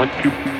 want you